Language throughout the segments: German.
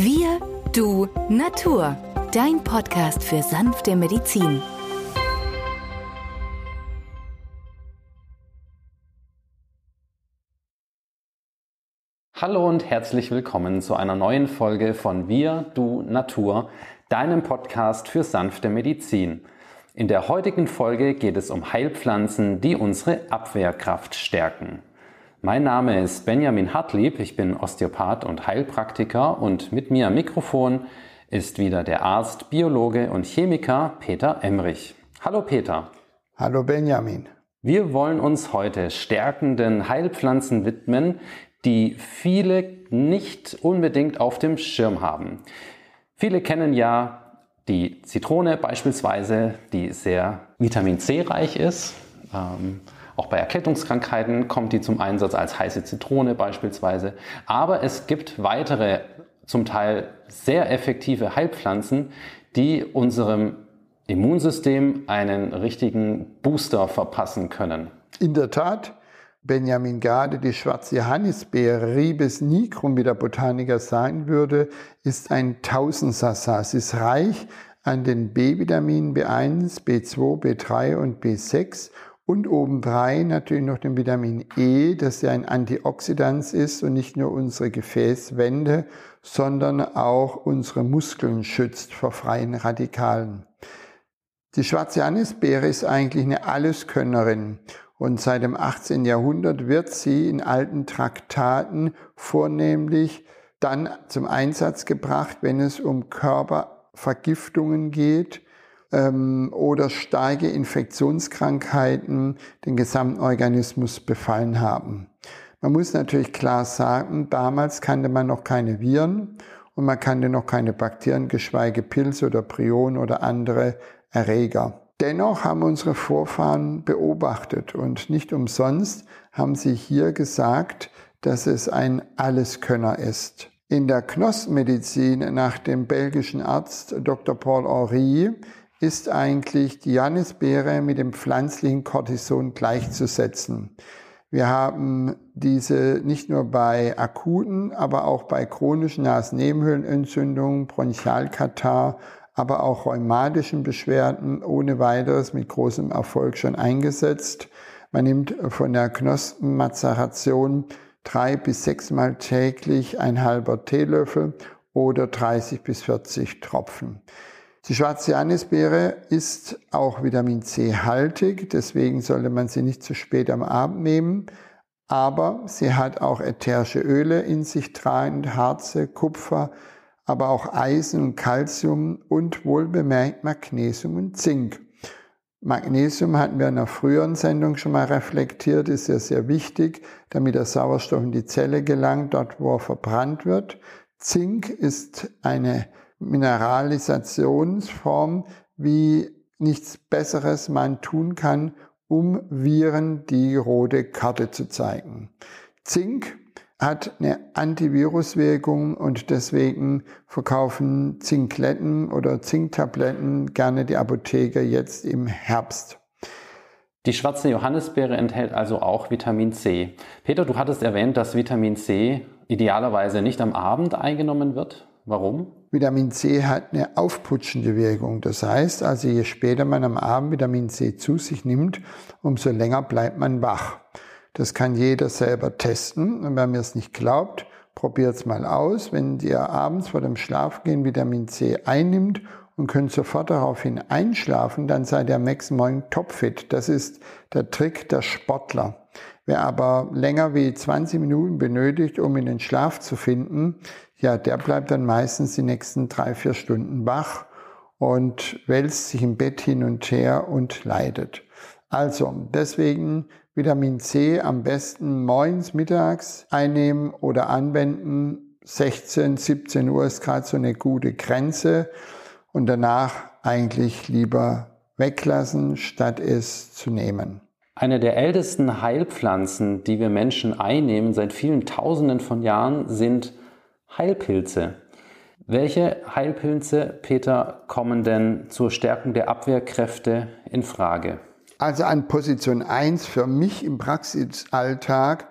Wir, du, Natur. Dein Podcast für sanfte Medizin. Hallo und herzlich willkommen zu einer neuen Folge von Wir, du, Natur, deinem Podcast für sanfte Medizin. In der heutigen Folge geht es um Heilpflanzen, die unsere Abwehrkraft stärken. Mein Name ist Benjamin Hartlieb, ich bin Osteopath und Heilpraktiker und mit mir am Mikrofon ist wieder der Arzt, Biologe und Chemiker Peter Emrich. Hallo Peter. Hallo Benjamin. Wir wollen uns heute stärkenden Heilpflanzen widmen, die viele nicht unbedingt auf dem Schirm haben. Viele kennen ja die Zitrone beispielsweise, die sehr Vitamin C reich ist. Ähm, auch bei Erkältungskrankheiten kommt die zum Einsatz als heiße Zitrone beispielsweise. Aber es gibt weitere, zum Teil sehr effektive Heilpflanzen, die unserem Immunsystem einen richtigen Booster verpassen können. In der Tat, Benjamin Gade die schwarze Johannisbeere Ribes nigrum, wie der Botaniker sagen würde, ist ein Tausendsassa. Sie ist reich an den B-Vitaminen B1, B2, B3 und B6 und obendrein natürlich noch dem Vitamin E, das ja ein Antioxidant ist und nicht nur unsere Gefäßwände, sondern auch unsere Muskeln schützt vor freien Radikalen. Die schwarze Johannisbeere ist eigentlich eine Alleskönnerin und seit dem 18. Jahrhundert wird sie in alten Traktaten vornehmlich dann zum Einsatz gebracht, wenn es um Körpervergiftungen geht ähm, oder starke Infektionskrankheiten den gesamten Organismus befallen haben. Man muss natürlich klar sagen, damals kannte man noch keine Viren und man kannte noch keine Bakterien, geschweige Pilze oder Prionen oder andere Erreger. Dennoch haben unsere Vorfahren beobachtet und nicht umsonst haben sie hier gesagt, dass es ein Alleskönner ist. In der Knospenmedizin nach dem belgischen Arzt Dr. Paul Henry ist eigentlich die Johannisbeere mit dem pflanzlichen Cortison gleichzusetzen. Wir haben diese nicht nur bei akuten, aber auch bei chronischen Nasennebenhöhlenentzündungen, Bronchialkatar aber auch rheumatischen Beschwerden ohne weiteres mit großem Erfolg schon eingesetzt. Man nimmt von der Knospenmazeration drei bis sechsmal täglich ein halber Teelöffel oder 30 bis 40 Tropfen. Die schwarze Anisbeere ist auch Vitamin C haltig, deswegen sollte man sie nicht zu spät am Abend nehmen. Aber sie hat auch ätherische Öle in sich tragend, Harze, Kupfer, aber auch Eisen und Calcium und wohlbemerkt Magnesium und Zink. Magnesium hatten wir in einer früheren Sendung schon mal reflektiert, ist ja sehr wichtig, damit der Sauerstoff in die Zelle gelangt, dort wo er verbrannt wird. Zink ist eine Mineralisationsform, wie nichts Besseres man tun kann, um Viren die rote Karte zu zeigen. Zink hat eine Antiviruswirkung und deswegen verkaufen Zinkletten oder Zinktabletten gerne die Apotheker jetzt im Herbst. Die schwarze Johannisbeere enthält also auch Vitamin C. Peter, du hattest erwähnt, dass Vitamin C idealerweise nicht am Abend eingenommen wird. Warum? Vitamin C hat eine aufputschende Wirkung. Das heißt, also je später man am Abend Vitamin C zu sich nimmt, umso länger bleibt man wach. Das kann jeder selber testen. Und wenn mir es nicht glaubt, probiert es mal aus. Wenn ihr abends vor dem Schlafgehen Vitamin C einnimmt und könnt sofort daraufhin einschlafen, dann seid ihr am nächsten Morgen topfit. Das ist der Trick der Sportler. Wer aber länger wie 20 Minuten benötigt, um in den Schlaf zu finden, ja, der bleibt dann meistens die nächsten drei, vier Stunden wach und wälzt sich im Bett hin und her und leidet. Also, deswegen Vitamin C am besten morgens, mittags einnehmen oder anwenden. 16, 17 Uhr ist gerade so eine gute Grenze und danach eigentlich lieber weglassen, statt es zu nehmen. Eine der ältesten Heilpflanzen, die wir Menschen einnehmen seit vielen Tausenden von Jahren, sind Heilpilze. Welche Heilpilze, Peter, kommen denn zur Stärkung der Abwehrkräfte in Frage? Also an Position 1 für mich im Praxisalltag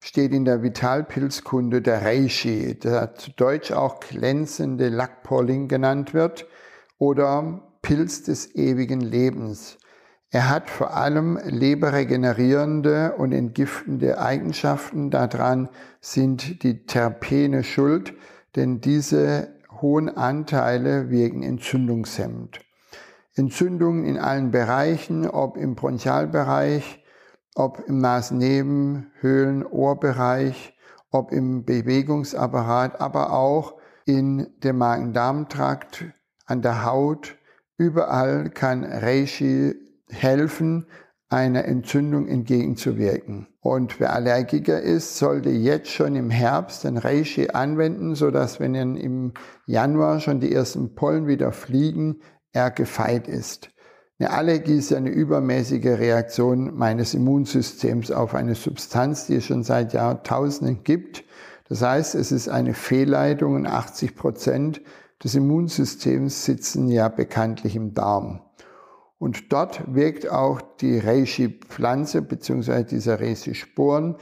steht in der Vitalpilzkunde der Reishi, der zu Deutsch auch glänzende Lackporling genannt wird oder Pilz des ewigen Lebens. Er hat vor allem leberregenerierende und entgiftende Eigenschaften. Daran sind die Terpene schuld, denn diese hohen Anteile wirken entzündungshemmend. Entzündungen in allen Bereichen, ob im Bronchialbereich, ob im Nasennebenhöhlen, Höhlen, Ohrbereich, ob im Bewegungsapparat, aber auch in dem Magen-Darm-Trakt, an der Haut. Überall kann Reishi helfen, einer Entzündung entgegenzuwirken. Und wer Allergiker ist, sollte jetzt schon im Herbst den Reishi anwenden, sodass wenn dann im Januar schon die ersten Pollen wieder fliegen, er gefeit ist. Eine Allergie ist eine übermäßige Reaktion meines Immunsystems auf eine Substanz, die es schon seit Jahrtausenden gibt. Das heißt, es ist eine Fehlleitung und 80 Prozent des Immunsystems sitzen ja bekanntlich im Darm. Und dort wirkt auch die Reishi-Pflanze bzw. dieser Reishi-Sporen.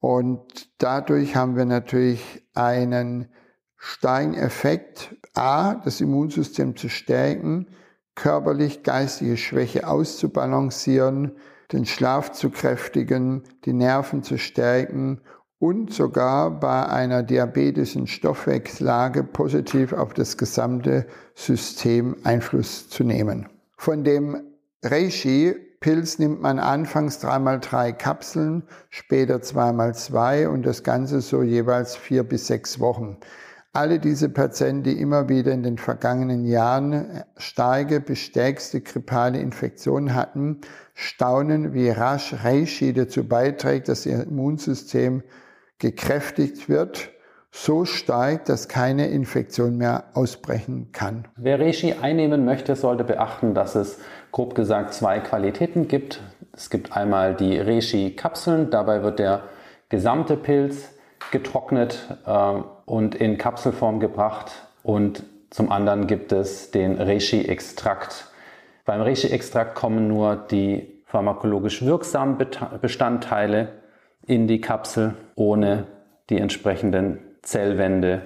Und dadurch haben wir natürlich einen starken Effekt, a, das Immunsystem zu stärken, körperlich geistige Schwäche auszubalancieren, den Schlaf zu kräftigen, die Nerven zu stärken und sogar bei einer diabetischen Stoffwechsellage positiv auf das gesamte System Einfluss zu nehmen. Von dem Reishi-Pilz nimmt man anfangs dreimal drei Kapseln, später zweimal zwei und das Ganze so jeweils vier bis sechs Wochen. Alle diese Patienten, die immer wieder in den vergangenen Jahren starke bis stärkste grippale Infektionen hatten, staunen, wie rasch Reishi dazu beiträgt, dass ihr Immunsystem gekräftigt wird, so stark, dass keine Infektion mehr ausbrechen kann. Wer Reishi einnehmen möchte, sollte beachten, dass es grob gesagt zwei Qualitäten gibt. Es gibt einmal die Reishi-Kapseln, dabei wird der gesamte Pilz getrocknet äh, und in Kapselform gebracht. Und zum anderen gibt es den Reishi-Extrakt. Beim Reishi-Extrakt kommen nur die pharmakologisch wirksamen Bestandteile in die Kapsel ohne die entsprechenden Zellwände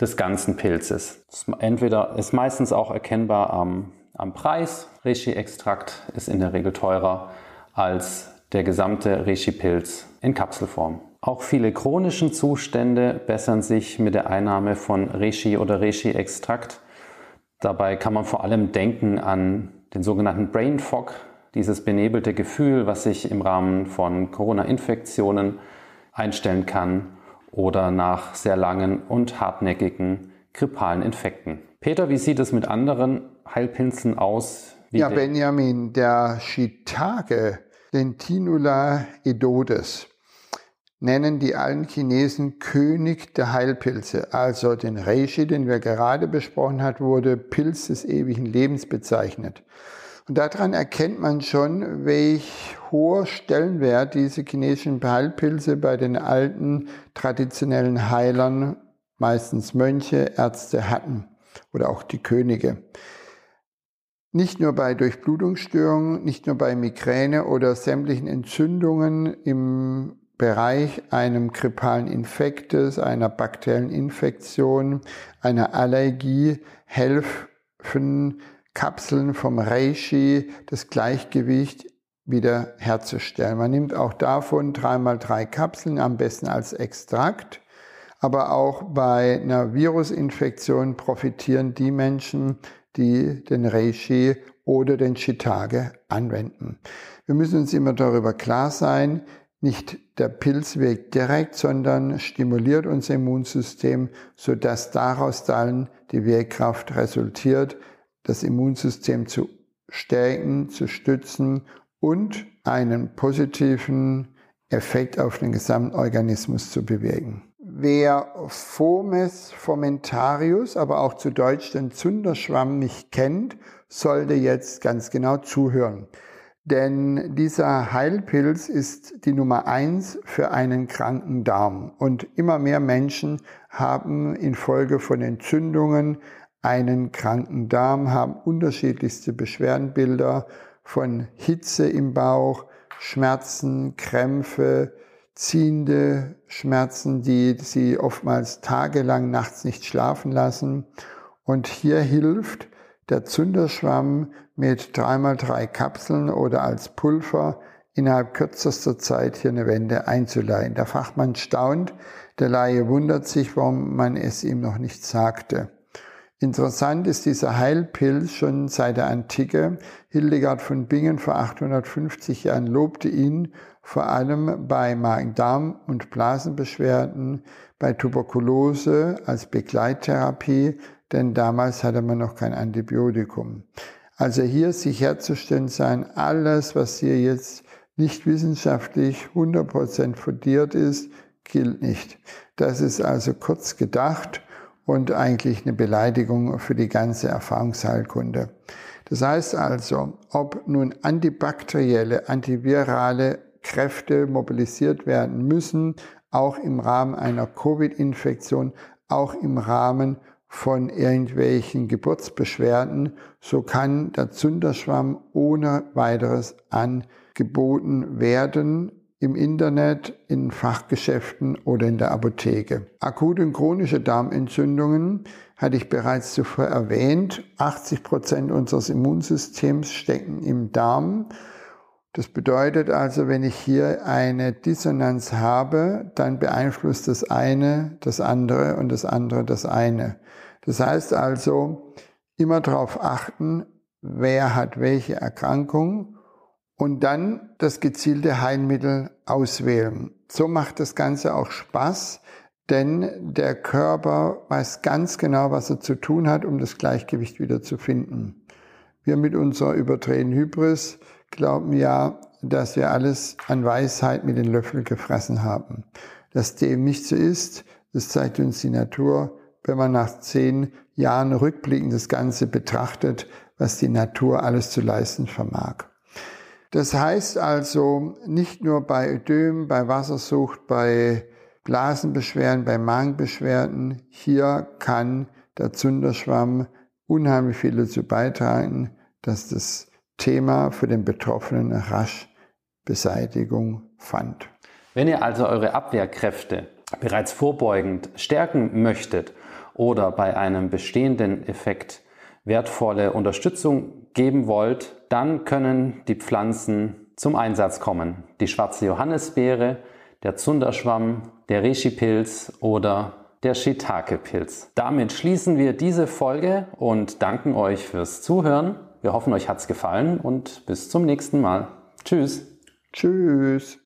des ganzen Pilzes. Entweder ist meistens auch erkennbar am, am Preis. Reishi-Extrakt ist in der Regel teurer als der gesamte Reishi-Pilz in Kapselform. Auch viele chronischen Zustände bessern sich mit der Einnahme von Reishi oder Reishi-Extrakt. Dabei kann man vor allem denken an den sogenannten Brain Fog, dieses benebelte Gefühl, was sich im Rahmen von Corona-Infektionen einstellen kann oder nach sehr langen und hartnäckigen grippalen Infekten. Peter, wie sieht es mit anderen Heilpilzen aus? ja, Benjamin, der Shiitake, den Tinula edodes, nennen die alten Chinesen König der Heilpilze. Also den Reishi, den wir gerade besprochen haben, wurde Pilz des ewigen Lebens bezeichnet. Und daran erkennt man schon, welch hoher Stellenwert diese chinesischen Heilpilze bei den alten traditionellen Heilern, meistens Mönche, Ärzte hatten oder auch die Könige. Nicht nur bei Durchblutungsstörungen, nicht nur bei Migräne oder sämtlichen Entzündungen im Bereich einem grippalen Infektes, einer bakteriellen Infektion, einer Allergie helfen Kapseln vom Reishi das Gleichgewicht wieder herzustellen. Man nimmt auch davon dreimal drei Kapseln, am besten als Extrakt. Aber auch bei einer Virusinfektion profitieren die Menschen, die den Reishi oder den Shiitake anwenden. Wir müssen uns immer darüber klar sein, nicht der Pilz wirkt direkt, sondern stimuliert unser Immunsystem, sodass daraus dann die Wirkkraft resultiert, das Immunsystem zu stärken, zu stützen und einen positiven Effekt auf den gesamten Organismus zu bewirken. Wer Fomes fomentarius, aber auch zu Deutsch den Zunderschwamm nicht kennt, sollte jetzt ganz genau zuhören. Denn dieser Heilpilz ist die Nummer eins für einen kranken Darm. Und immer mehr Menschen haben infolge von Entzündungen einen kranken Darm, haben unterschiedlichste Beschwerdenbilder von Hitze im Bauch, Schmerzen, Krämpfe, ziehende Schmerzen, die sie oftmals tagelang nachts nicht schlafen lassen. Und hier hilft der Zunderschwamm mit dreimal drei Kapseln oder als Pulver innerhalb kürzester Zeit hier eine Wende einzuleihen. Der Fachmann staunt, der Laie wundert sich, warum man es ihm noch nicht sagte. Interessant ist dieser Heilpilz schon seit der Antike. Hildegard von Bingen vor 850 Jahren lobte ihn vor allem bei Magen-Darm- und Blasenbeschwerden, bei Tuberkulose als Begleittherapie, denn damals hatte man noch kein Antibiotikum. Also hier sich herzustellen sein, alles, was hier jetzt nicht wissenschaftlich 100% fundiert ist, gilt nicht. Das ist also kurz gedacht und eigentlich eine Beleidigung für die ganze Erfahrungsheilkunde. Das heißt also, ob nun antibakterielle, antivirale Kräfte mobilisiert werden müssen, auch im Rahmen einer Covid-Infektion, auch im Rahmen von irgendwelchen Geburtsbeschwerden, so kann der Zunderschwamm ohne weiteres angeboten werden im Internet, in Fachgeschäften oder in der Apotheke. Akute und chronische Darmentzündungen hatte ich bereits zuvor erwähnt. 80 Prozent unseres Immunsystems stecken im Darm. Das bedeutet also, wenn ich hier eine Dissonanz habe, dann beeinflusst das eine das andere und das andere das eine. Das heißt also, immer darauf achten, wer hat welche Erkrankung und dann das gezielte Heilmittel auswählen. So macht das Ganze auch Spaß, denn der Körper weiß ganz genau, was er zu tun hat, um das Gleichgewicht wieder zu finden. Wir mit unserer überdrehten Hybris glauben ja, dass wir alles an Weisheit mit den Löffeln gefressen haben. Dass dem nicht so ist, das zeigt uns die Natur, wenn man nach zehn Jahren rückblickend das Ganze betrachtet, was die Natur alles zu leisten vermag. Das heißt also, nicht nur bei Ödem, bei Wassersucht, bei Blasenbeschwerden, bei Magenbeschwerden, hier kann der Zunderschwamm unheimlich viel dazu beitragen, dass das Thema für den Betroffenen rasch Beseitigung fand. Wenn ihr also eure Abwehrkräfte bereits vorbeugend stärken möchtet oder bei einem bestehenden Effekt wertvolle Unterstützung geben wollt, dann können die Pflanzen zum Einsatz kommen. Die schwarze Johannisbeere, der Zunderschwamm, der Reishi-Pilz oder der Shiitake-Pilz. Damit schließen wir diese Folge und danken euch fürs Zuhören. Wir hoffen, euch hat's gefallen und bis zum nächsten Mal. Tschüss. Tschüss.